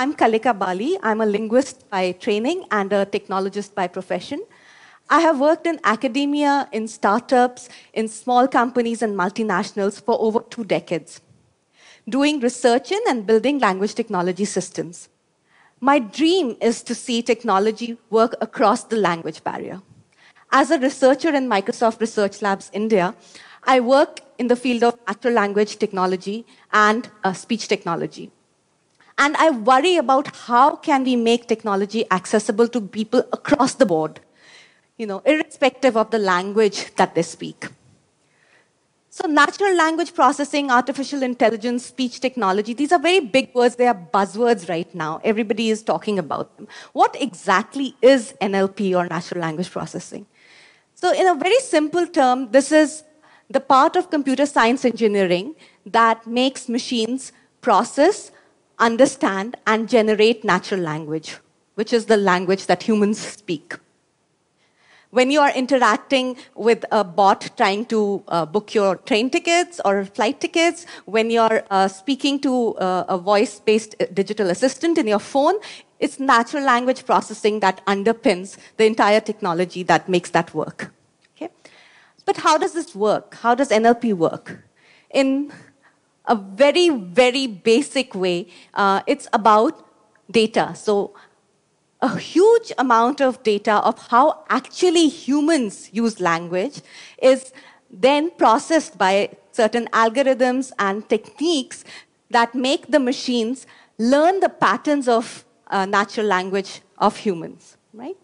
I'm Kalika Bali. I'm a linguist by training and a technologist by profession. I have worked in academia, in startups, in small companies and multinationals for over two decades, doing research in and building language technology systems. My dream is to see technology work across the language barrier. As a researcher in Microsoft Research Labs India, I work in the field of natural language technology and uh, speech technology. And I worry about how can we make technology accessible to people across the board, you know, irrespective of the language that they speak. So natural language processing, artificial intelligence, speech technology, these are very big words. They are buzzwords right now. Everybody is talking about them. What exactly is NLP or natural language processing? So in a very simple term, this is the part of computer science engineering that makes machines process, understand, and generate natural language, which is the language that humans speak. When you are interacting with a bot trying to uh, book your train tickets or flight tickets, when you're uh, speaking to uh, a voice based uh, digital assistant in your phone, it's natural language processing that underpins the entire technology that makes that work. Okay? But how does this work? How does NLP work? In a very, very basic way, uh, it's about data. So a huge amount of data of how actually humans use language is then processed by certain algorithms and techniques that make the machines learn the patterns of uh, natural language of humans, right?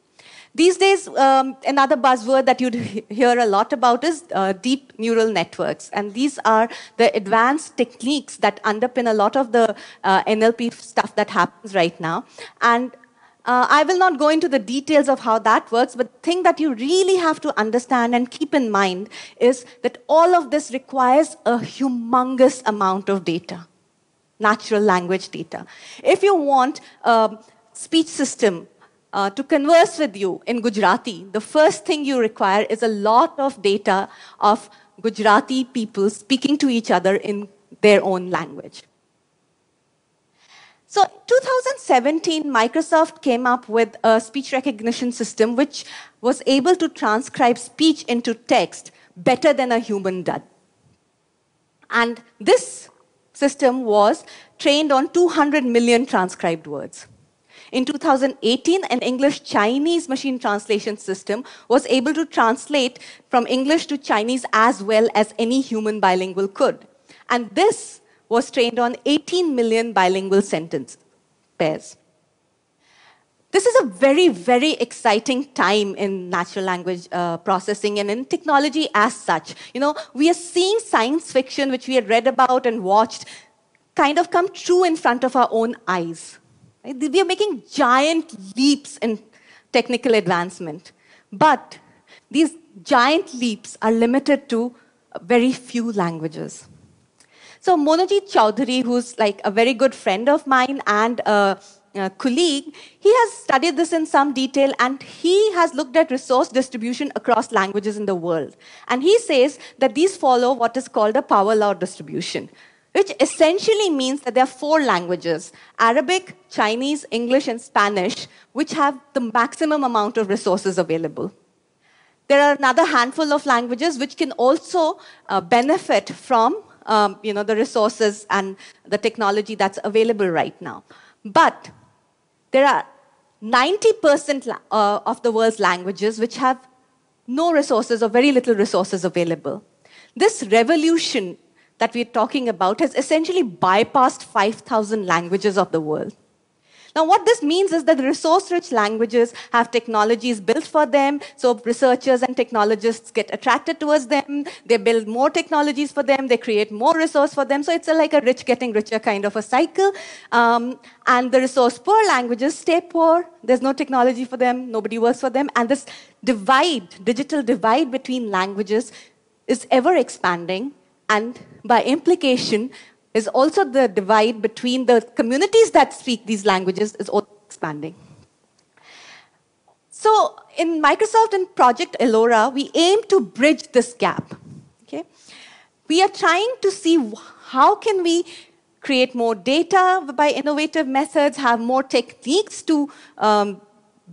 These days, um, another buzzword that you'd hear a lot about is uh, deep neural networks. And these are the advanced techniques that underpin a lot of the uh, NLP stuff that happens right now. And uh, I will not go into the details of how that works, but the thing that you really have to understand and keep in mind is that all of this requires a humongous amount of data, natural language data. If you want a speech system uh, to converse with you in Gujarati, the first thing you require is a lot of data of Gujarati people speaking to each other in their own language. So, 2017, Microsoft came up with a speech recognition system which was able to transcribe speech into text better than a human does. And this system was trained on 200 million transcribed words. In 2018, an English Chinese machine translation system was able to translate from English to Chinese as well as any human bilingual could. And this was trained on 18 million bilingual sentence pairs. This is a very, very exciting time in natural language uh, processing and in technology as such. You know, we are seeing science fiction, which we had read about and watched, kind of come true in front of our own eyes. We are making giant leaps in technical advancement. But these giant leaps are limited to very few languages. So Monojit Choudhury, who's like a very good friend of mine and a, a colleague, he has studied this in some detail and he has looked at resource distribution across languages in the world. And he says that these follow what is called a power law distribution, which essentially means that there are four languages Arabic, Chinese, English, and Spanish, which have the maximum amount of resources available. There are another handful of languages which can also uh, benefit from um, you know, the resources and the technology that's available right now. But there are 90% uh, of the world's languages which have no resources or very little resources available. This revolution that we're talking about has essentially bypassed 5,000 languages of the world. Now, what this means is that the resource rich languages have technologies built for them, so researchers and technologists get attracted towards them. They build more technologies for them, they create more resource for them. So it's a, like a rich getting richer kind of a cycle. Um, and the resource poor languages stay poor. There's no technology for them, nobody works for them. And this divide, digital divide between languages, is ever expanding. And by implication, is also the divide between the communities that speak these languages is also expanding. So in Microsoft and Project Ellora, we aim to bridge this gap. Okay? We are trying to see how can we create more data by innovative methods, have more techniques to um,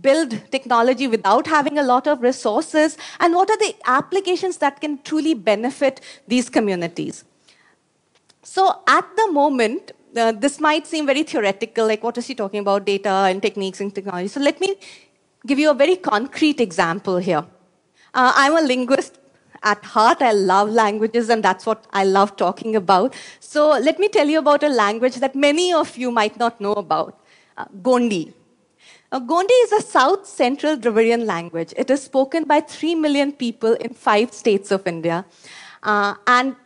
build technology without having a lot of resources, and what are the applications that can truly benefit these communities. So at the moment, uh, this might seem very theoretical, like what is he talking about, data and techniques and technology. So let me give you a very concrete example here. Uh, I'm a linguist at heart. I love languages, and that's what I love talking about. So let me tell you about a language that many of you might not know about, uh, Gondi. Uh, Gondi is a South Central Dravidian language. It is spoken by 3 million people in five states of India. Uh, and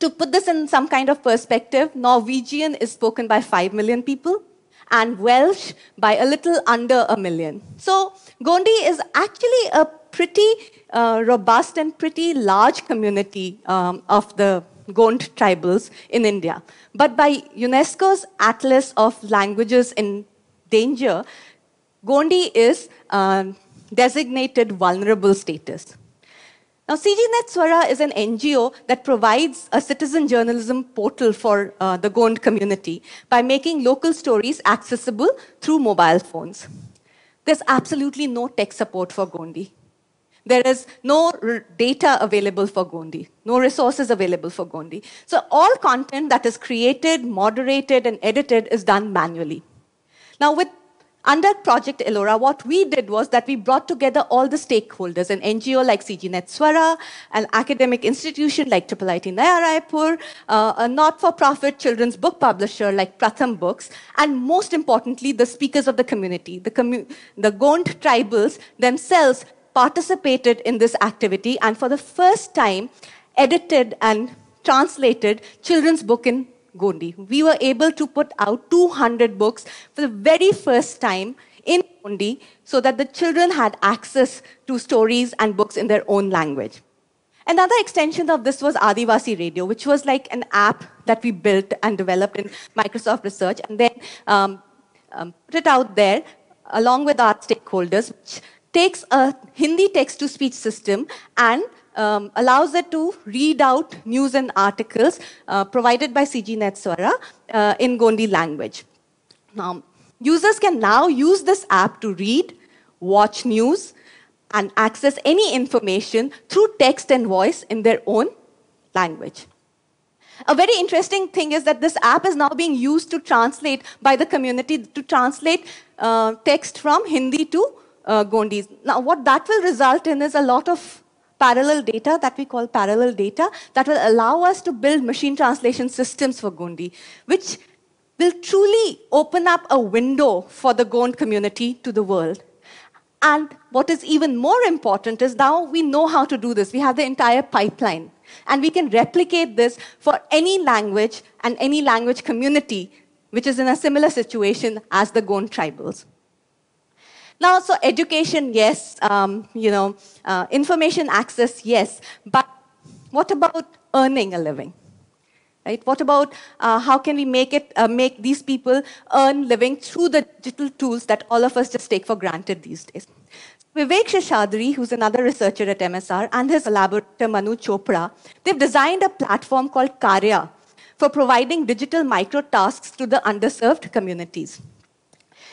to put this in some kind of perspective, Norwegian is spoken by 5 million people and Welsh by a little under a million. So Gondi is actually a pretty uh, robust and pretty large community um, of the Gond tribals in India. But by UNESCO's Atlas of Languages in Danger, Gondi is uh, designated vulnerable status. Now, CGNet Swara is an NGO that provides a citizen journalism portal for uh, the Gond community by making local stories accessible through mobile phones. There's absolutely no tech support for Gondi. There is no data available for Gondi, no resources available for Gondi. So all content that is created, moderated, and edited is done manually. Now, with under Project Ellora, what we did was that we brought together all the stakeholders, an NGO like CGNet Swara, an academic institution like IIIT Naya Raipur, uh, a not-for-profit children's book publisher like Pratham Books, and most importantly, the speakers of the community. The, commu the Gond tribals themselves participated in this activity and for the first time edited and translated children's book in Gondi. We were able to put out 200 books for the very first time in Gondi so that the children had access to stories and books in their own language. Another extension of this was Adivasi Radio, which was like an app that we built and developed in Microsoft Research and then um, um, put it out there along with our stakeholders, which takes a Hindi text to speech system and um, allows it to read out news and articles uh, provided by CGNet Swara uh, in Gondi language. Now, users can now use this app to read, watch news, and access any information through text and voice in their own language. A very interesting thing is that this app is now being used to translate by the community to translate uh, text from Hindi to uh, Gondis. Now, what that will result in is a lot of parallel data that we call parallel data that will allow us to build machine translation systems for Gondi, which will truly open up a window for the Gond community to the world. And what is even more important is now we know how to do this. We have the entire pipeline. And we can replicate this for any language and any language community which is in a similar situation as the Gond tribals. Now, so education, yes, um, you know, uh, information access, yes, but what about earning a living? Right? What about uh, how can we make it uh, make these people earn living through the digital tools that all of us just take for granted these days? Vivek Seshadri, who's another researcher at MSR, and his collaborator Manu Chopra, they've designed a platform called Karya for providing digital micro tasks to the underserved communities.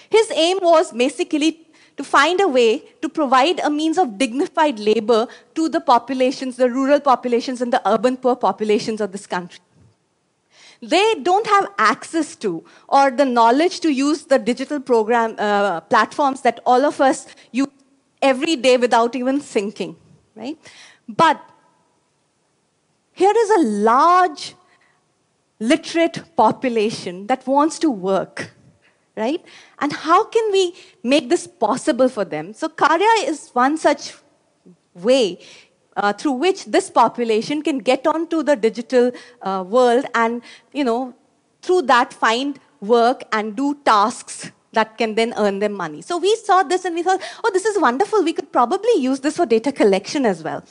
His aim was basically to find a way to provide a means of dignified labor to the populations, the rural populations and the urban poor populations of this country. They don't have access to or the knowledge to use the digital program uh, platforms that all of us use every day without even thinking, right? But here is a large literate population that wants to work right? And how can we make this possible for them? So Karya is one such way uh, through which this population can get onto the digital uh, world and, you know, through that find work and do tasks that can then earn them money. So we saw this and we thought, oh, this is wonderful. We could probably use this for data collection as well.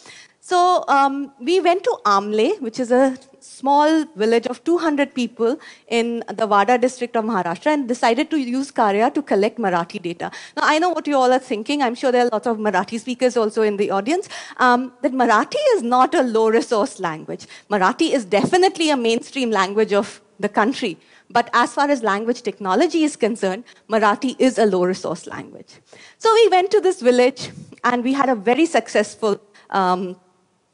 So um, we went to Amle, which is a small village of 200 people in the Wada district of Maharashtra and decided to use Karya to collect Marathi data. Now, I know what you all are thinking. I'm sure there are lots of Marathi speakers also in the audience. Um, that Marathi is not a low resource language. Marathi is definitely a mainstream language of the country. But as far as language technology is concerned, Marathi is a low resource language. So we went to this village and we had a very successful um,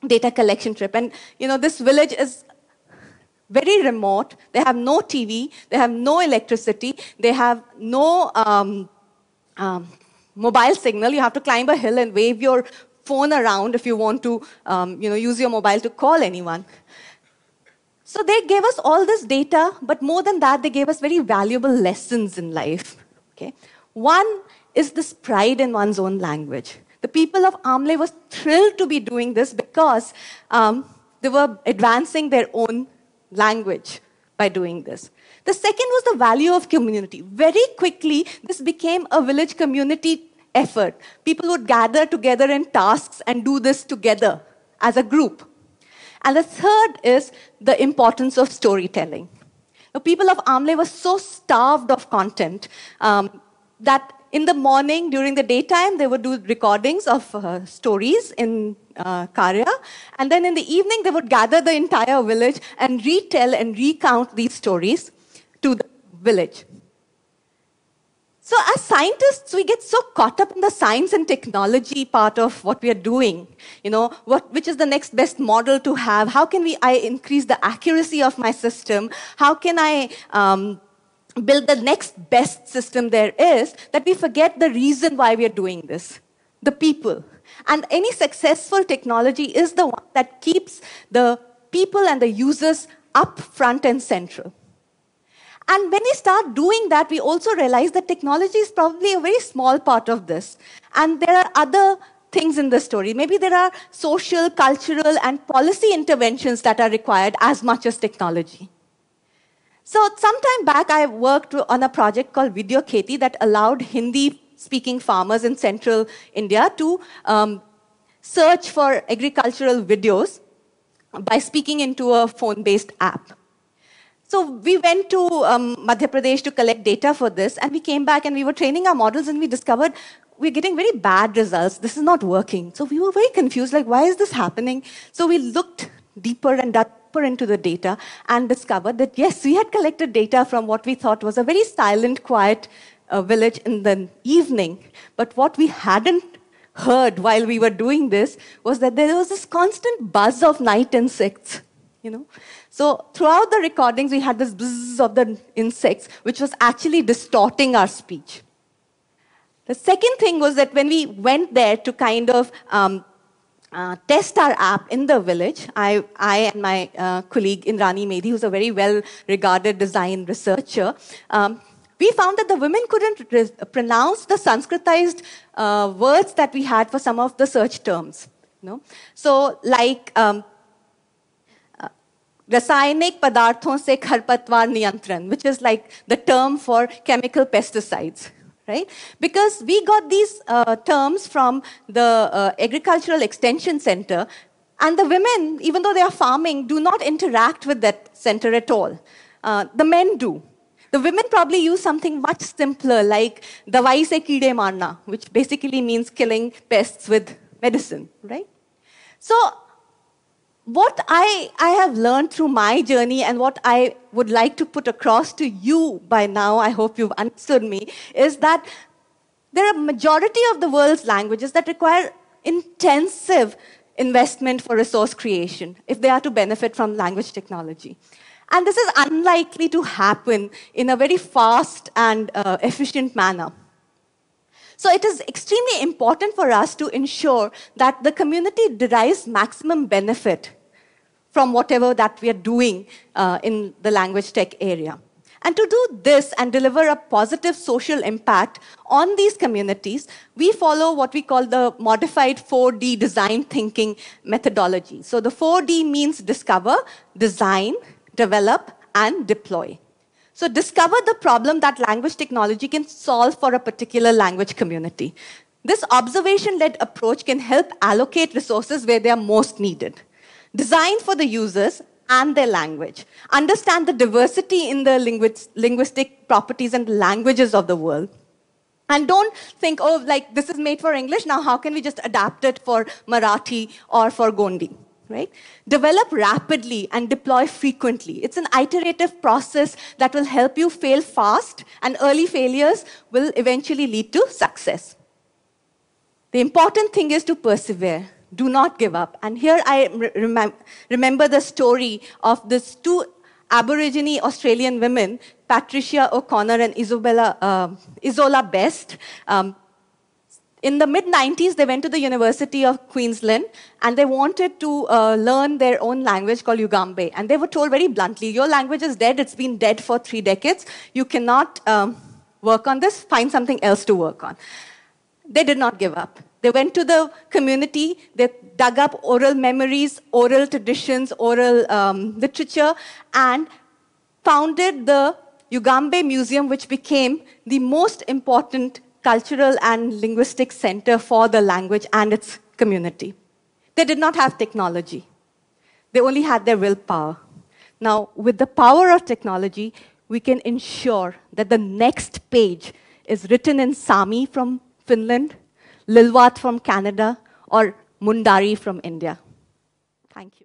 data collection trip. And you know, this village is very remote. They have no TV, they have no electricity, they have no um, um, mobile signal. You have to climb a hill and wave your phone around if you want to um, you know, use your mobile to call anyone. So they gave us all this data, but more than that, they gave us very valuable lessons in life. Okay? One is this pride in one's own language. The people of Amle were thrilled to be doing this because um, they were advancing their own language by doing this. The second was the value of community. Very quickly, this became a village community effort. People would gather together in tasks and do this together as a group. And the third is the importance of storytelling. The people of Amle were so starved of content um, that in the morning, during the daytime, they would do recordings of uh, stories in uh, Karya. And then in the evening, they would gather the entire village and retell and recount these stories to the village. So, as scientists, we get so caught up in the science and technology part of what we are doing. You know, what, which is the next best model to have? How can we I increase the accuracy of my system? How can I um, build the next best system there is that we forget the reason why we are doing this the people. And any successful technology is the one that keeps the people and the users up front and central. And when we start doing that, we also realize that technology is probably a very small part of this. And there are other things in the story. Maybe there are social, cultural, and policy interventions that are required as much as technology. So, some time back, I worked on a project called Video Kheti that allowed Hindi speaking farmers in central India to um, search for agricultural videos by speaking into a phone based app. So we went to um, Madhya Pradesh to collect data for this, and we came back and we were training our models, and we discovered we're getting very bad results. This is not working. So we were very confused, like, why is this happening? So we looked deeper and deeper into the data and discovered that yes, we had collected data from what we thought was a very silent, quiet uh, village in the evening. But what we hadn't heard while we were doing this was that there was this constant buzz of night insects, you know. So throughout the recordings, we had this buzz of the insects, which was actually distorting our speech. The second thing was that when we went there to kind of um, uh, test our app in the village, I, I and my uh, colleague Indrani Medhi, who's a very well regarded design researcher, um, we found that the women couldn't re- pronounce the Sanskritized uh, words that we had for some of the search terms. You know? So, like um, रासायनिक पदार्थों से खरपतवार नियंत्रण which is like the term for chemical pesticides right? Because we got these uh, terms from the uh, agricultural extension center and the women even though they are farming do not interact with that center at all. Uh, the men do. The women probably use something much simpler like dawai se keede marna which basically means killing pests with medicine right? So what I, I have learned through my journey and what I would like to put across to you by now, I hope you've understood me, is that there are majority of the world's languages that require intensive investment for resource creation if they are to benefit from language technology. And this is unlikely to happen in a very fast and uh, efficient manner. So it is extremely important for us to ensure that the community derives maximum benefit from whatever that we are doing uh, in the language tech area. And to do this and deliver a positive social impact on these communities, we follow what we call the modified 4D design thinking methodology. So the 4D means discover, design, develop, and deploy. So discover the problem that language technology can solve for a particular language community. This observation led approach can help allocate resources where they are most needed designed for the users and their language. Understand the diversity in the linguistic properties and languages of the world. And don't think, oh, like this is made for English, now how can we just adapt it for Marathi or for Gondi? right? Develop rapidly and deploy frequently. It's an iterative process that will help you fail fast, and early failures will eventually lead to success. The important thing is to persevere. Do not give up. And here I rem remember the story of these two Aborigine Australian women, Patricia O'Connor and Isabella, uh, Ysola Best. Um, in the mid 90s, they went to the University of Queensland and they wanted to uh, learn their own language called Yugambeh. And they were told very bluntly, Your language is dead, it's been dead for three decades. You cannot um, work on this, find something else to work on. They did not give up. They went to the community, they dug up oral memories, oral traditions, oral um, literature, and founded the Yugambeh Museum, which became the most important cultural and linguistic center for the language and its community. They did not have technology. They only had their willpower. Now, with the power of technology, we can ensure that the next page is written in Sami from Finland, Lilwat from Canada, or Mundari from India. Thank you.